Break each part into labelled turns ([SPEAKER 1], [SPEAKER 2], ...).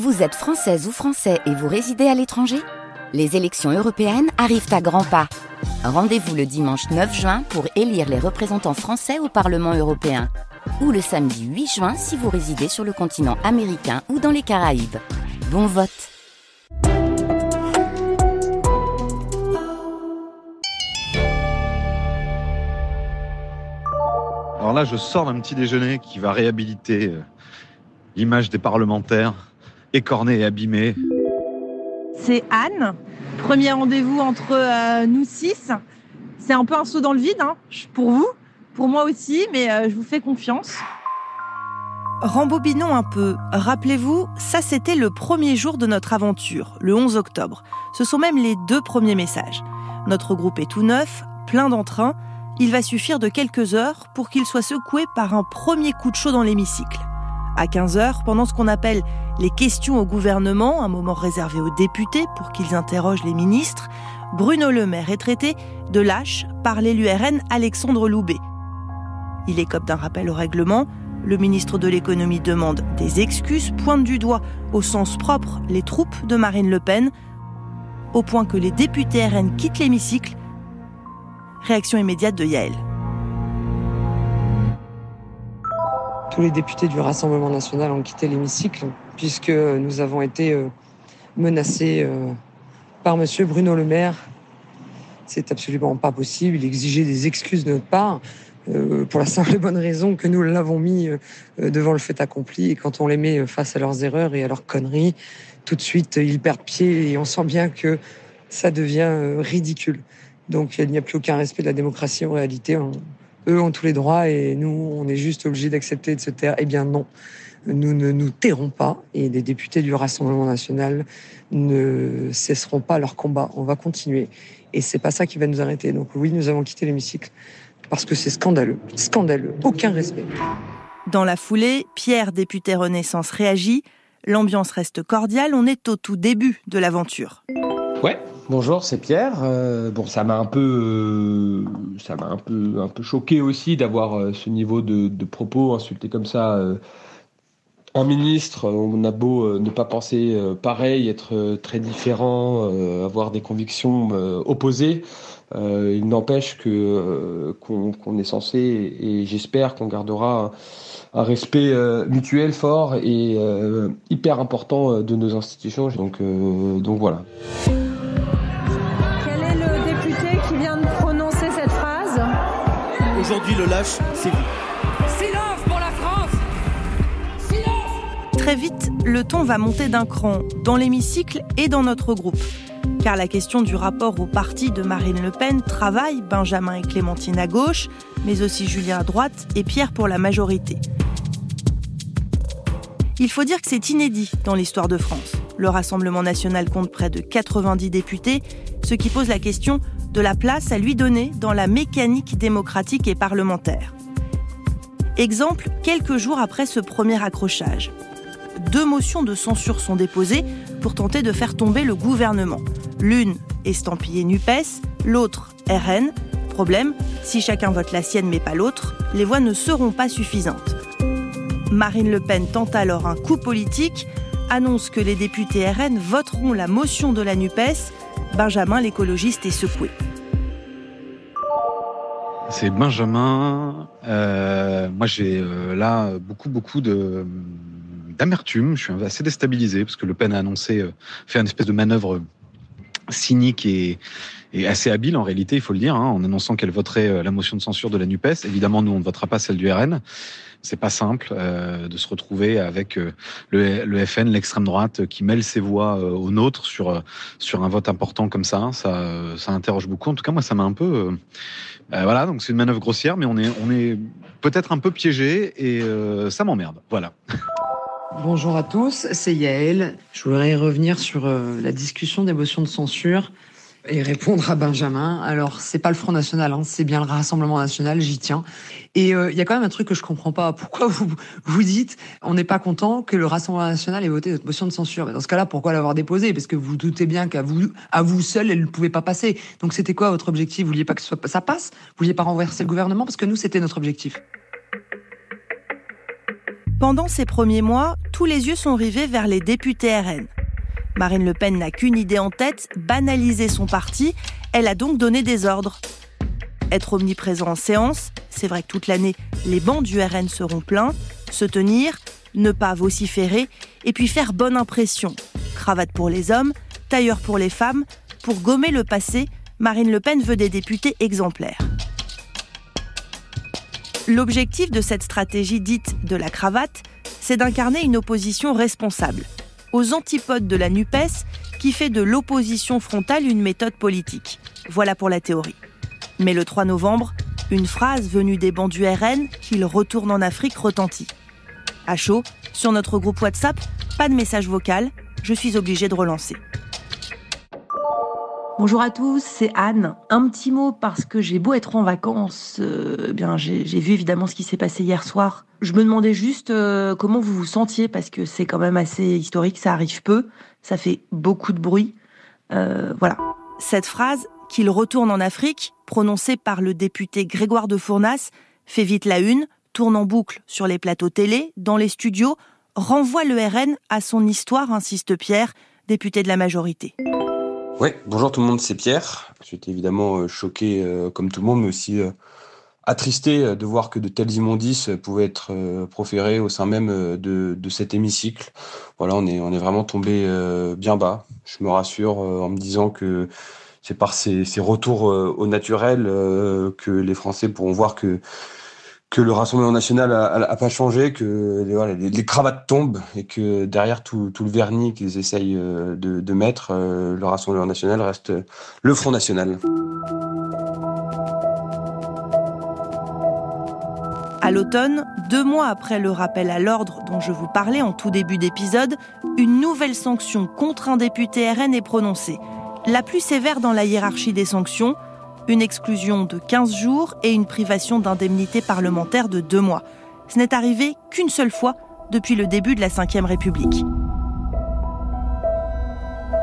[SPEAKER 1] Vous êtes française ou français et vous résidez à l'étranger? Les élections européennes arrivent à grands pas. Rendez-vous le dimanche 9 juin pour élire les représentants français au Parlement européen. Ou le samedi 8 juin si vous résidez sur le continent américain ou dans les Caraïbes. Bon vote
[SPEAKER 2] Alors là, je sors d'un petit déjeuner qui va réhabiliter euh, l'image des parlementaires écorné et abîmé.
[SPEAKER 3] C'est Anne. Premier rendez-vous entre euh, nous six. C'est un peu un saut dans le vide hein, pour vous, pour moi aussi, mais euh, je vous fais confiance.
[SPEAKER 4] Rembobinons un peu. Rappelez-vous, ça c'était le premier jour de notre aventure, le 11 octobre. Ce sont même les deux premiers messages. Notre groupe est tout neuf, plein d'entrain. Il va suffire de quelques heures pour qu'il soit secoué par un premier coup de chaud dans l'hémicycle. À 15h, pendant ce qu'on appelle les questions au gouvernement, un moment réservé aux députés pour qu'ils interrogent les ministres, Bruno Le Maire est traité de lâche par l'élu RN Alexandre Loubet. Il écope d'un rappel au règlement. Le ministre de l'économie demande des excuses, pointe du doigt au sens propre les troupes de Marine Le Pen, au point que les députés RN quittent l'hémicycle. Réaction immédiate de Yael.
[SPEAKER 5] Tous les députés du Rassemblement national ont quitté l'hémicycle puisque nous avons été euh, menacés euh, par Monsieur Bruno Le Maire. C'est absolument pas possible. Il exigeait des excuses de notre part. Euh, pour la simple et bonne raison que nous l'avons mis devant le fait accompli. Et quand on les met face à leurs erreurs et à leurs conneries, tout de suite, ils perdent pied et on sent bien que ça devient ridicule. Donc il n'y a plus aucun respect de la démocratie en réalité eux ont tous les droits et nous, on est juste obligés d'accepter de se taire. Eh bien non, nous ne nous tairons pas et les députés du Rassemblement national ne cesseront pas leur combat. On va continuer et c'est pas ça qui va nous arrêter. Donc oui, nous avons quitté l'hémicycle parce que c'est scandaleux, scandaleux, aucun respect.
[SPEAKER 4] Dans la foulée, Pierre, député Renaissance, réagit. L'ambiance reste cordiale, on est au tout début de l'aventure.
[SPEAKER 6] Ouais, Bonjour, c'est Pierre. Euh, bon, ça m'a un peu, euh, ça m'a un peu, un peu choqué aussi d'avoir euh, ce niveau de, propos insulté comme ça. un ministre, on a beau ne pas penser pareil, être très différent, avoir des convictions opposées, il n'empêche que qu'on est censé et j'espère qu'on gardera un, respect mutuel fort et hyper important de nos institutions. Donc, donc voilà.
[SPEAKER 7] Aujourd'hui, le lâche, c'est vous.
[SPEAKER 8] Silence pour la France
[SPEAKER 4] Silence Très vite, le ton va monter d'un cran, dans l'hémicycle et dans notre groupe. Car la question du rapport au parti de Marine Le Pen travaille Benjamin et Clémentine à gauche, mais aussi Julien à droite et Pierre pour la majorité. Il faut dire que c'est inédit dans l'histoire de France. Le Rassemblement national compte près de 90 députés, ce qui pose la question de la place à lui donner dans la mécanique démocratique et parlementaire. Exemple, quelques jours après ce premier accrochage. Deux motions de censure sont déposées pour tenter de faire tomber le gouvernement. L'une estampillée NUPES, l'autre RN. Problème, si chacun vote la sienne mais pas l'autre, les voix ne seront pas suffisantes. Marine Le Pen tente alors un coup politique, annonce que les députés RN voteront la motion de la NUPES Benjamin l'écologiste est secoué.
[SPEAKER 2] C'est Benjamin. Euh, moi, j'ai euh, là beaucoup, beaucoup d'amertume. Je suis assez déstabilisé parce que Le Pen a annoncé euh, faire une espèce de manœuvre cynique et, assez habile en réalité, il faut le dire, hein, en annonçant qu'elle voterait la motion de censure de la Nupes. Évidemment, nous, on ne votera pas celle du RN c'est pas simple euh, de se retrouver avec euh, le, FN, l'extrême droite, qui mêle ses voix euh, aux nôtres sur sur un vote important comme ça. Ça, ça interroge beaucoup. En tout cas, moi, ça m'a un peu voilà. Donc c'est une manœuvre grossière, mais on est on est peut-être un peu piégé et ça m'emmerde. Voilà.
[SPEAKER 5] Bonjour à tous, c'est Yael. Je voudrais revenir sur la discussion des motions de censure et répondre à Benjamin. Alors, c'est pas le Front National, hein, c'est bien le Rassemblement National, j'y tiens. Et euh, il y a quand même un truc que je comprends pas. Pourquoi vous vous dites on n'est pas content que le Rassemblement National ait voté notre motion de censure? Mais Dans ce cas-là, pourquoi l'avoir déposée Parce que vous doutez bien qu'à vous, à vous seul, elle ne pouvait pas passer. Donc, c'était quoi votre objectif? Vous vouliez pas que ça passe? Vous vouliez pas renverser le gouvernement? Parce que nous, c'était notre objectif.
[SPEAKER 4] Pendant ces premiers mois, tous les yeux sont rivés vers les députés RN. Marine Le Pen n'a qu'une idée en tête, banaliser son parti. Elle a donc donné des ordres. Être omniprésent en séance, c'est vrai que toute l'année, les bancs du RN seront pleins. Se tenir, ne pas vociférer, et puis faire bonne impression. Cravate pour les hommes, tailleur pour les femmes. Pour gommer le passé, Marine Le Pen veut des députés exemplaires. L'objectif de cette stratégie dite de la cravate, c'est d'incarner une opposition responsable, aux antipodes de la NUPES, qui fait de l'opposition frontale une méthode politique. Voilà pour la théorie. Mais le 3 novembre, une phrase venue des bancs du RN qu'il retourne en Afrique retentit. À chaud, sur notre groupe WhatsApp, pas de message vocal, je suis obligée de relancer.
[SPEAKER 3] Bonjour à tous, c'est Anne. Un petit mot parce que j'ai beau être en vacances, euh, eh bien j'ai vu évidemment ce qui s'est passé hier soir. Je me demandais juste euh, comment vous vous sentiez parce que c'est quand même assez historique, ça arrive peu, ça fait beaucoup de bruit. Euh, voilà.
[SPEAKER 4] Cette phrase qu'il retourne en Afrique, prononcée par le député Grégoire de Fournas, fait vite la une, tourne en boucle sur les plateaux télé, dans les studios, renvoie le RN à son histoire, insiste Pierre, député de la majorité.
[SPEAKER 8] Oui, bonjour tout le monde, c'est Pierre. J'étais évidemment euh, choqué euh, comme tout le monde, mais aussi euh, attristé de voir que de telles immondices pouvaient être proférées au sein même de, de cet hémicycle. Voilà, on est, on est vraiment tombé bien bas. Je me rassure en me disant que c'est par ces, ces retours au naturel que les Français pourront voir que que le Rassemblement national a, pas changé, que les, cravates tombent et que derrière tout, le vernis qu'ils essayent euh, de, mettre, euh, le Rassemblement national reste le Front national.
[SPEAKER 4] À l'automne, deux mois après le rappel à l'ordre dont je vous parlais en tout début d'épisode, une nouvelle sanction contre un député RN est prononcée. La plus sévère dans la hiérarchie des sanctions, une exclusion de 15 jours et une privation d'indemnité parlementaire de deux mois. Ce n'est arrivé qu'une seule fois depuis le début de la Ve République.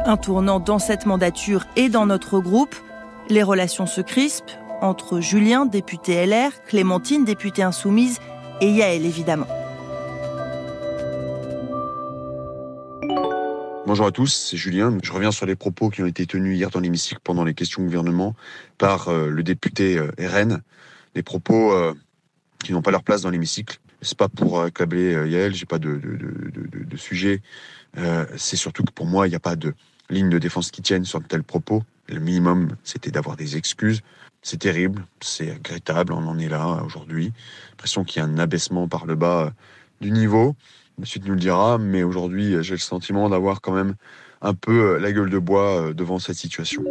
[SPEAKER 4] Un tournant dans cette mandature et dans notre groupe, les relations se crispent entre Julien, député LR, Clémentine, députée insoumise, et Yael évidemment.
[SPEAKER 9] Bonjour à tous, c'est Julien. Je reviens sur les propos qui ont été tenus hier dans l'hémicycle pendant les questions gouvernement par euh, le député euh, RN. Des propos euh, qui n'ont pas leur place dans l'hémicycle. C'est pas pour accabler Yael, j'ai pas de, de, de, de sujet. c'est surtout que pour moi, il n'y a pas de ligne de défense qui tienne sur de tels propos. Le minimum, c'était d'avoir des excuses. C'est terrible, c'est regrettable, on en est là aujourd'hui. L'impression qu'il y a un abaissement par le bas du niveau. Monsieur nous le dira, mais aujourd'hui, j'ai le sentiment d'avoir quand même un peu euh, la gueule de bois euh, devant cette situation.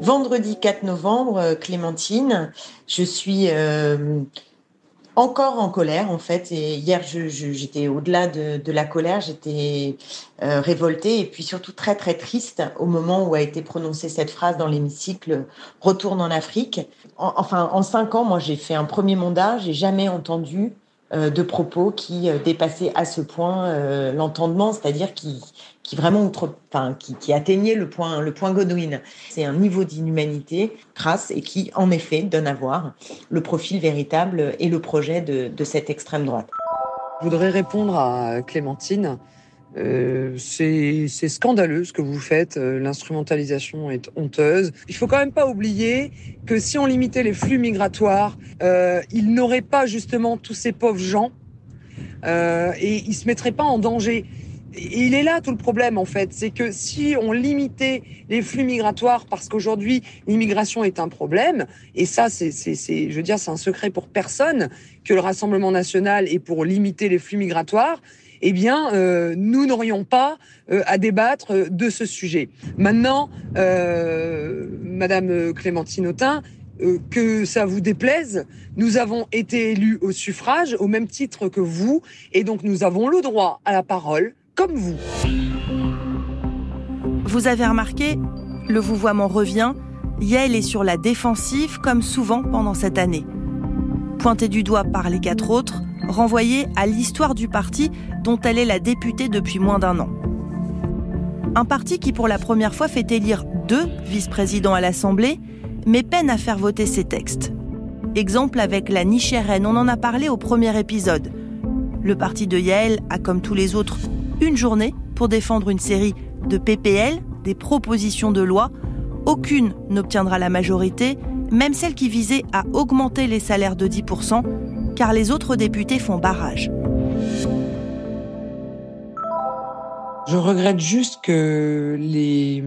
[SPEAKER 10] Vendredi 4 novembre, euh, Clémentine, je suis encore en colère en fait. Et hier, j'étais au-delà de, la colère, j'étais révoltée et puis surtout très très triste au moment où a été prononcée cette phrase dans l'hémicycle "Retourne en Afrique". enfin, en cinq ans, moi j'ai fait un premier mandat, j'ai jamais entendu de propos qui euh, dépassaient à ce point euh, l'entendement, c'est-à-dire qui, qui vraiment outre, enfin, qui, qui atteignait le point, le point Godwin. C'est un niveau d'inhumanité crasse et qui, en effet, donne à voir le profil véritable et le projet de, de cette extrême droite.
[SPEAKER 5] Je voudrais répondre à Clémentine euh, c'est scandaleux ce que vous faites. Euh, l'instrumentalisation est honteuse. Il faut quand même pas oublier que si on limitait les flux migratoires, euh, il n'aurait pas justement tous ces pauvres gens euh, et ils se mettraient pas en danger. Et il est là tout le problème en fait, c'est que si on limitait les flux migratoires, parce qu'aujourd'hui l'immigration est un problème, et ça c'est, je veux c'est un secret pour personne que le Rassemblement national est pour limiter les flux migratoires eh bien, euh, nous n'aurions pas euh, à débattre euh, de ce sujet. Maintenant, Madame Clémentine Autain, que ça vous déplaise, nous avons été élus au suffrage au même titre que vous, et donc nous avons le droit à la parole, comme vous.
[SPEAKER 4] Vous avez remarqué, le vouvoiement revient, Yael est sur la défensive comme souvent pendant cette année. Pointé du doigt par les quatre autres, renvoyée à l'histoire du parti dont elle est la députée depuis moins d'un an. Un parti qui pour la première fois fait élire deux vice-présidents à l'Assemblée, mais peine à faire voter ses textes. Exemple avec la niche on en a parlé au premier épisode. Le parti de Yael a, comme tous les autres, une journée pour défendre une série de PPL, des propositions de loi. Aucune n'obtiendra la majorité, même celle qui visait à augmenter les salaires de 10%, car les autres députés font barrage.
[SPEAKER 5] Je regrette juste que les,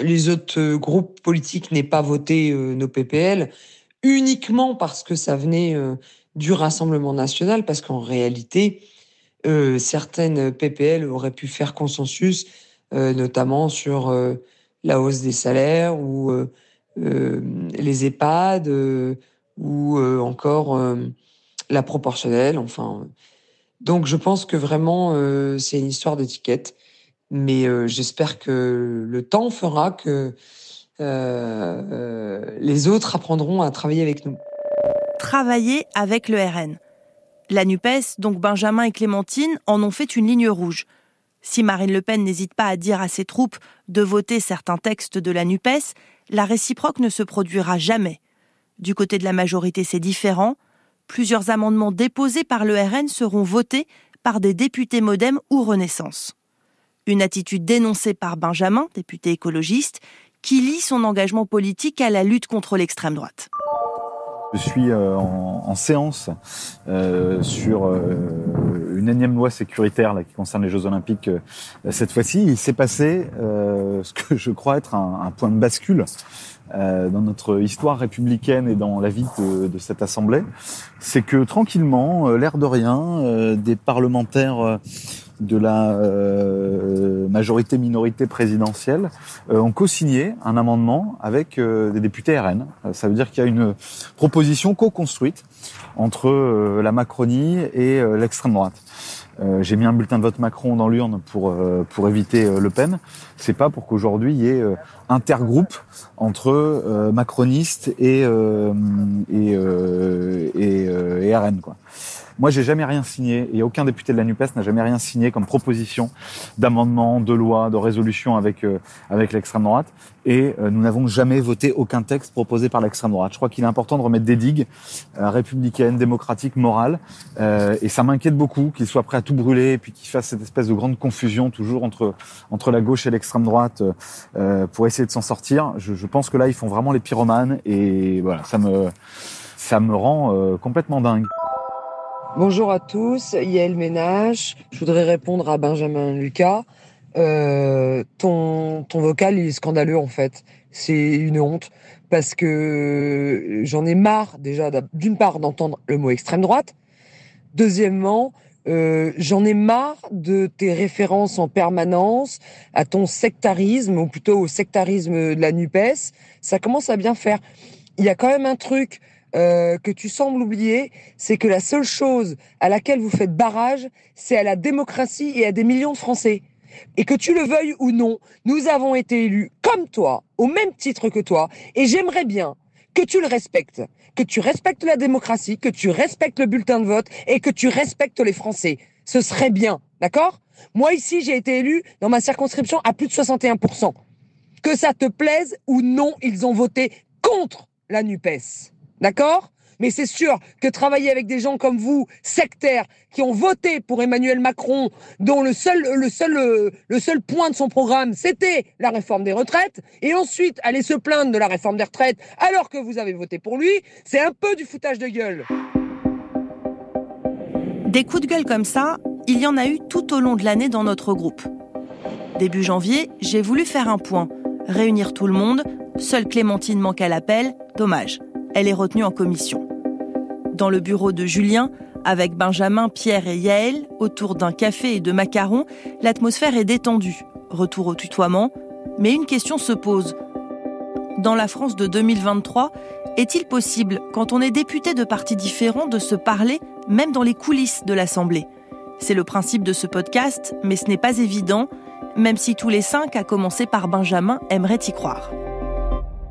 [SPEAKER 5] les autres groupes politiques n'aient pas voté euh, nos PPL uniquement parce que ça venait euh, du Rassemblement national, parce qu'en réalité, euh, certaines PPL auraient pu faire consensus, notamment sur la hausse des salaires ou les EHPAD ou encore la proportionnelle. Enfin, donc je pense que vraiment c'est une histoire d'étiquette. Mais euh, j'espère que le temps fera que euh, euh, les autres apprendront à travailler avec nous.
[SPEAKER 4] Travailler avec le RN. La NUPES, donc Benjamin et Clémentine, en ont fait une ligne rouge. Si Marine Le Pen n'hésite pas à dire à ses troupes de voter certains textes de la NUPES, la réciproque ne se produira jamais. Du côté de la majorité, c'est différent. Plusieurs amendements déposés par le RN seront votés par des députés modem ou Renaissance. Une attitude dénoncée par Benjamin, député écologiste, qui lie son engagement politique à la lutte contre l'extrême droite.
[SPEAKER 11] Je suis euh, en, séance euh, sur euh, une énième loi sécuritaire qui concerne les Jeux Olympiques cette fois-ci. Il s'est passé ce que je crois être un, point de bascule dans notre histoire républicaine et dans la vie de, de cette Assemblée. C'est que tranquillement, l'air de rien, des parlementaires de la euh, majorité-minorité présidentielle euh, ont co-signé un amendement avec euh, des députés RN. Ça veut dire qu'il y a une proposition co-construite entre la Macronie et l'extrême droite. J'ai mis un bulletin de vote Macron dans l'urne pour pour éviter Le Pen. C'est pas pour qu'aujourd'hui il y ait intergroupe entre macronistes et et, et, et RN quoi. Moi, j'ai jamais rien signé, et aucun député de la NUPES n'a jamais rien signé comme proposition d'amendement, de loi, de résolution avec, euh, avec l'extrême droite. Et euh, nous n'avons jamais voté aucun texte proposé par l'extrême droite. Je crois qu'il est important de remettre des digues euh, républicaines, démocratiques, morales. et ça m'inquiète beaucoup qu'ils soient prêts à tout brûler et puis qu'ils fassent cette espèce de grande confusion toujours entre, entre la gauche et l'extrême droite pour essayer de s'en sortir. Je, je, pense que là, ils font vraiment les pyromanes et voilà, ça me, ça me rend complètement dingue.
[SPEAKER 5] Bonjour à tous, Yael Ménage. Je voudrais répondre à Benjamin Lucas. Euh, ton, ton vocal il est scandaleux en fait. C'est une honte parce que j'en ai marre déjà d'une part d'entendre le mot extrême droite. Deuxièmement, euh, j'en ai marre de tes références en permanence à ton sectarisme ou plutôt au sectarisme de la Nupes. Ça commence à bien faire. Il y a quand même un truc euh, que tu sembles oublier, c'est que la seule chose à laquelle vous faites barrage, c'est à la démocratie et à des millions de Français. Et que tu le veuilles ou non, nous avons été élus comme toi, au même titre que toi, et j'aimerais bien que tu le respectes, que tu respectes la démocratie, que tu respectes le bulletin de vote et que tu respectes les Français. Ce serait bien, d'accord? Moi ici, j'ai été élu dans ma circonscription à plus de 61%. Que ça te plaise ou non, ils ont voté contre la NUPES. D'accord? Mais c'est sûr que travailler avec des gens comme vous, sectaires, qui ont voté pour Emmanuel Macron, dont le seul, point de son programme, c'était la réforme des retraites, et ensuite aller se plaindre de la réforme des retraites alors que vous avez voté pour lui, c'est un peu du foutage de gueule.
[SPEAKER 4] Des coups de gueule comme ça, il y en a eu tout au long de l'année dans notre groupe. Début janvier, j'ai voulu faire un point, réunir tout le monde. Seule Clémentine manque à l'appel, dommage elle est retenue en commission. Dans le bureau de Julien, avec Benjamin, Pierre et Yaël, autour d'un café et de macarons, l'atmosphère est détendue. Retour au tutoiement, mais une question se pose. Dans la France de 2023, est-il possible, quand on est député de partis différents, de se parler, même dans les coulisses de l'Assemblée? C'est le principe de ce podcast, mais ce n'est pas évident, même si tous les cinq, à commencer par Benjamin, aimeraient y croire.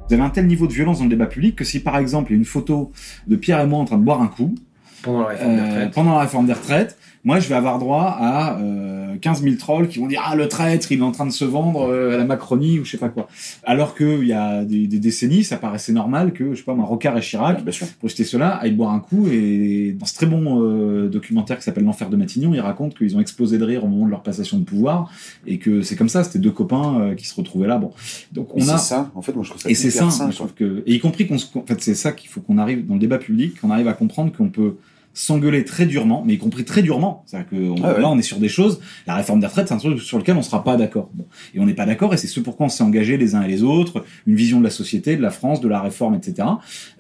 [SPEAKER 12] Vous avez un tel niveau de violence dans le débat public que si par exemple il y a une photo de Pierre et moi en train de boire un coup,
[SPEAKER 6] Pendant la réforme des
[SPEAKER 11] euh,
[SPEAKER 6] retraites.
[SPEAKER 11] pendant la réforme des retraites, moi, je vais avoir droit à euh, 15 000 trolls qui vont dire ah le traître, il est en train de se vendre euh, à la Macronie ou je sais pas quoi. Alors que il y a des, des décennies, ça paraissait normal que je sais pas moi, Rocard et Chirac, pour citer cela, aillent boire un coup et dans ce très bon euh, documentaire qui s'appelle L'enfer de Matignon, ils racontent qu'ils ont explosé de rire au moment de leur passation de pouvoir et que c'est comme ça, c'était deux copains euh, qui se retrouvaient là. Bon, donc
[SPEAKER 9] Et
[SPEAKER 11] on a
[SPEAKER 9] c'est ça. En fait, moi, je trouve ça
[SPEAKER 11] et c'est ça,
[SPEAKER 9] hyper sain,
[SPEAKER 11] moi, je
[SPEAKER 9] quoi.
[SPEAKER 11] trouve que, et y compris qu'on, se- en fait, c'est ça qu'il faut qu'on arrive dans le débat public, qu'on arrive à comprendre qu'on peut s'engueuler très durement, mais y compris très durement. C'est-à-dire que on-
[SPEAKER 9] Ah ouais.
[SPEAKER 11] là, on est sur des choses. La réforme des retraites, c'est un truc sur lequel on sera pas d'accord. Bon. Et on n'est pas d'accord, et c'est ce pourquoi on s'est engagé les uns et les autres, une vision de la société, de la France, de la réforme, etc.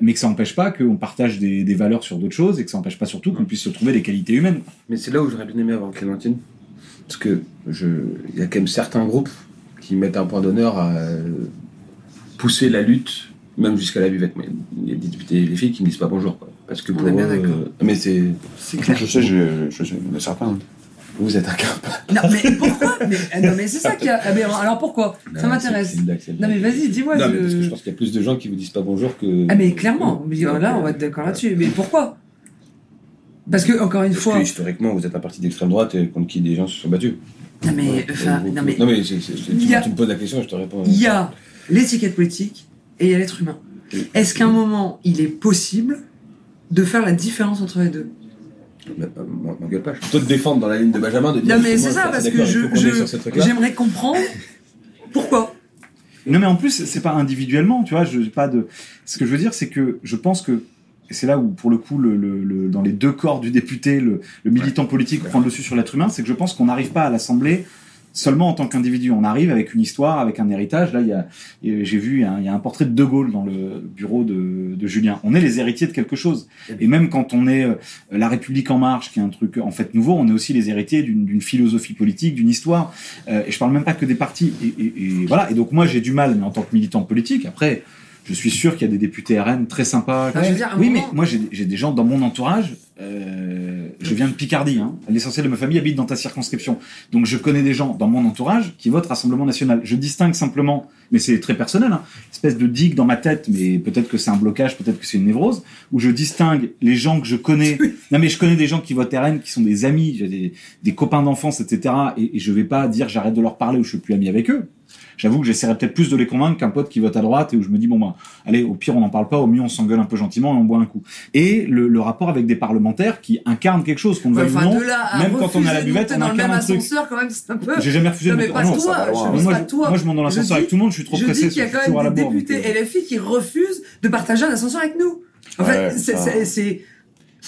[SPEAKER 11] Mais que ça n'empêche pas qu'on partage des, des valeurs sur d'autres choses, et que ça n'empêche pas surtout qu'on puisse se trouver des qualités humaines.
[SPEAKER 6] Mais c'est là où j'aurais bien aimé avoir Clémentine. Parce que je, il y a quand même certains groupes qui mettent un point d'honneur à euh, pousser la lutte, même jusqu'à la buvette. Mais il y a des députés et les filles qui ne disent pas bonjour. Quoi. Parce que
[SPEAKER 5] On
[SPEAKER 6] pour
[SPEAKER 5] est bien
[SPEAKER 6] eux,
[SPEAKER 5] d'accord.
[SPEAKER 6] euh, mais c'est.
[SPEAKER 5] C'est clair.
[SPEAKER 9] Je sais, je, je en a certains. hein.
[SPEAKER 6] Vous êtes un cap.
[SPEAKER 5] Non, mais pourquoi? Mais, ah, Non, mais c'est ça qui a. ah, mais alors pourquoi? Ça m'intéresse. Non, mais vas-y, dis-moi.
[SPEAKER 6] Non,
[SPEAKER 5] je-
[SPEAKER 6] mais parce que je pense qu'il y a plus de gens qui vous disent pas bonjour que.
[SPEAKER 5] Ah, mais clairement. Mais là, on va être d'accord là-dessus. Mais pourquoi? Parce que, encore une
[SPEAKER 6] Parce
[SPEAKER 5] fois.
[SPEAKER 6] que historiquement, vous êtes un parti d'extrême droite et contre qui des gens se sont battus.
[SPEAKER 5] Non, mais. Enfin, non, mais.
[SPEAKER 6] Non, mais
[SPEAKER 5] a-
[SPEAKER 6] tu me poses la question, je te réponds.
[SPEAKER 5] Il y a l'étiquette politique et il y a l'être humain. Est-ce qu'à un moment, il est possible de faire la différence entre les deux
[SPEAKER 6] Mais, euh, M'engueule pas. Je peux te défendre dans la ligne de Benjamin de dire.
[SPEAKER 5] Non, mais c'est ça, parce que je, j'aimerais comprendre pourquoi.
[SPEAKER 11] Non, mais en plus, c'est pas individuellement, tu vois. Je, pas de. Ce que je veux dire, c'est que je pense que et c'est là où, pour le coup, le, le- le- dans les deux corps du député, le, le militant politique prend le dessus sur l'être humain, c'est que je pense qu'on n'arrive pas à l'Assemblée seulement en tant qu'individu. On arrive avec une histoire, avec un héritage. Là, j'ai vu, il y, a un, portrait de De Gaulle dans le bureau de, Julien. On est les héritiers de quelque chose. Et même quand on est euh, La République en marche, qui est un truc en fait nouveau, on est aussi les héritiers d'une philosophie politique, d'une histoire. Euh, et je parle même pas que des partis. Et, et- et voilà. Et donc moi, j'ai du mal, mais en tant que militant politique, après. Je suis sûr qu'il y a des députés RN très sympas.
[SPEAKER 5] Ah, je veux dire, à un
[SPEAKER 11] oui,
[SPEAKER 5] moment-
[SPEAKER 11] mais moi j'ai j'ai des gens dans mon entourage. euh, je viens de Picardie. Hein. L'essentiel de ma famille habite dans ta circonscription. Donc je connais des gens dans mon entourage qui votent Rassemblement National. Je distingue simplement, mais c'est très personnel, hein, espèce de digue dans ma tête, mais peut-être que c'est un blocage, peut-être que c'est une névrose, où je distingue les gens que je connais. non mais je connais des gens qui votent RN, qui sont des amis, j'ai des, des copains d'enfance, etc. Et, et je vais pas dire j'arrête de leur parler ou je suis plus ami avec eux. J'avoue que j'essaierai peut-être plus de les convaincre qu'un pote qui vote à droite et où je me dis bon bah allez au pire on n'en parle pas, au mieux on s'engueule un peu gentiment et on boit un coup. Et le, le rapport avec des parlementaires qui incarnent quelque chose qu'on le
[SPEAKER 5] Ouais,
[SPEAKER 11] veuille
[SPEAKER 5] enfin,
[SPEAKER 11] ou non,
[SPEAKER 5] là
[SPEAKER 11] même quand on est à la buvette, on
[SPEAKER 5] dans le même
[SPEAKER 11] incarne un truc.
[SPEAKER 5] ascenseur, quand même, c'est un peu.
[SPEAKER 11] J'ai jamais refusé
[SPEAKER 5] Non,
[SPEAKER 11] de
[SPEAKER 5] mais
[SPEAKER 11] monter-
[SPEAKER 5] pas
[SPEAKER 11] non,
[SPEAKER 5] toi,
[SPEAKER 11] ça va loin.
[SPEAKER 5] je
[SPEAKER 11] Mais moi,
[SPEAKER 5] pas
[SPEAKER 11] je-
[SPEAKER 5] toi.
[SPEAKER 11] moi, je monte dans l'ascenseur avec tout le monde, je suis trop
[SPEAKER 5] je
[SPEAKER 11] pressé,
[SPEAKER 5] dis qu'il y a quand même des députés
[SPEAKER 11] euh.
[SPEAKER 5] LFI qui refusent de partager un ascenseur avec nous. En fait, c'est-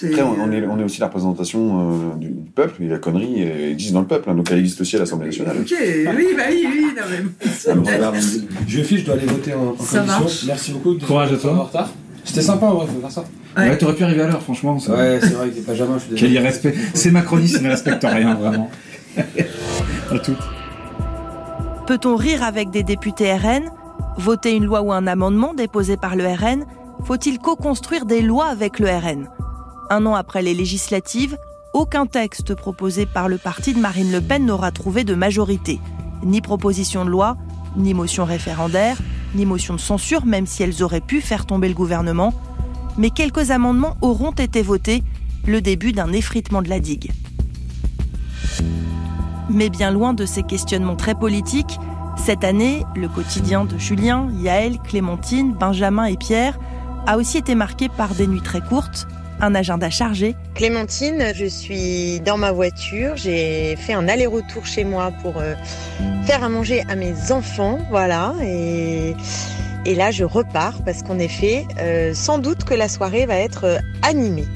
[SPEAKER 9] Après, on on est, on est aussi la représentation euh, du, du peuple, et la connerie existe dans le peuple, hein, donc elle existe aussi à l'Assemblée nationale.
[SPEAKER 5] Ok, oui, bah oui, oui, non, mais.
[SPEAKER 6] Alors, regarde, Je fiche, je dois aller voter en, en
[SPEAKER 5] Ça
[SPEAKER 6] commission.
[SPEAKER 5] marche.
[SPEAKER 6] Merci beaucoup. de-
[SPEAKER 11] Courage à toi.
[SPEAKER 6] En retard. C'était sympa en vrai, faut faire ça.
[SPEAKER 11] Ouais, t'aurais pu arriver à l'heure, franchement. ça-
[SPEAKER 6] Ouais, c'est vrai, avec Benjamin, je suis
[SPEAKER 11] Quel
[SPEAKER 6] désolé.
[SPEAKER 11] irrespect. C'est macroniste, il ne respecte rien, vraiment. à toutes.
[SPEAKER 4] Peut-on rire avec des députés RN Voter une loi ou un amendement déposé par le RN Faut-il co-construire des lois avec le RN Un an après les législatives, aucun texte proposé par le parti de Marine Le Pen n'aura trouvé de majorité. Ni proposition de loi, ni motion référendaire, ni motion de censure, même si elles auraient pu faire tomber le gouvernement. Mais quelques amendements auront été votés, le début d'un effritement de la digue. Mais bien loin de ces questionnements très politiques, cette année, le quotidien de Julien, Yaël, Clémentine, Benjamin et Pierre a aussi été marqué par des nuits très courtes, un agenda chargé
[SPEAKER 10] Clémentine, je suis dans ma voiture. J'ai fait un aller-retour chez moi pour euh, faire à manger à mes enfants. Voilà. Et, et là, je repars parce qu'en effet, euh, sans doute que la soirée va être euh, animée.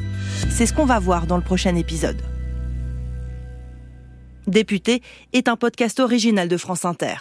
[SPEAKER 4] C'est ce qu'on va voir dans le prochain épisode. Député est un podcast original de France Inter.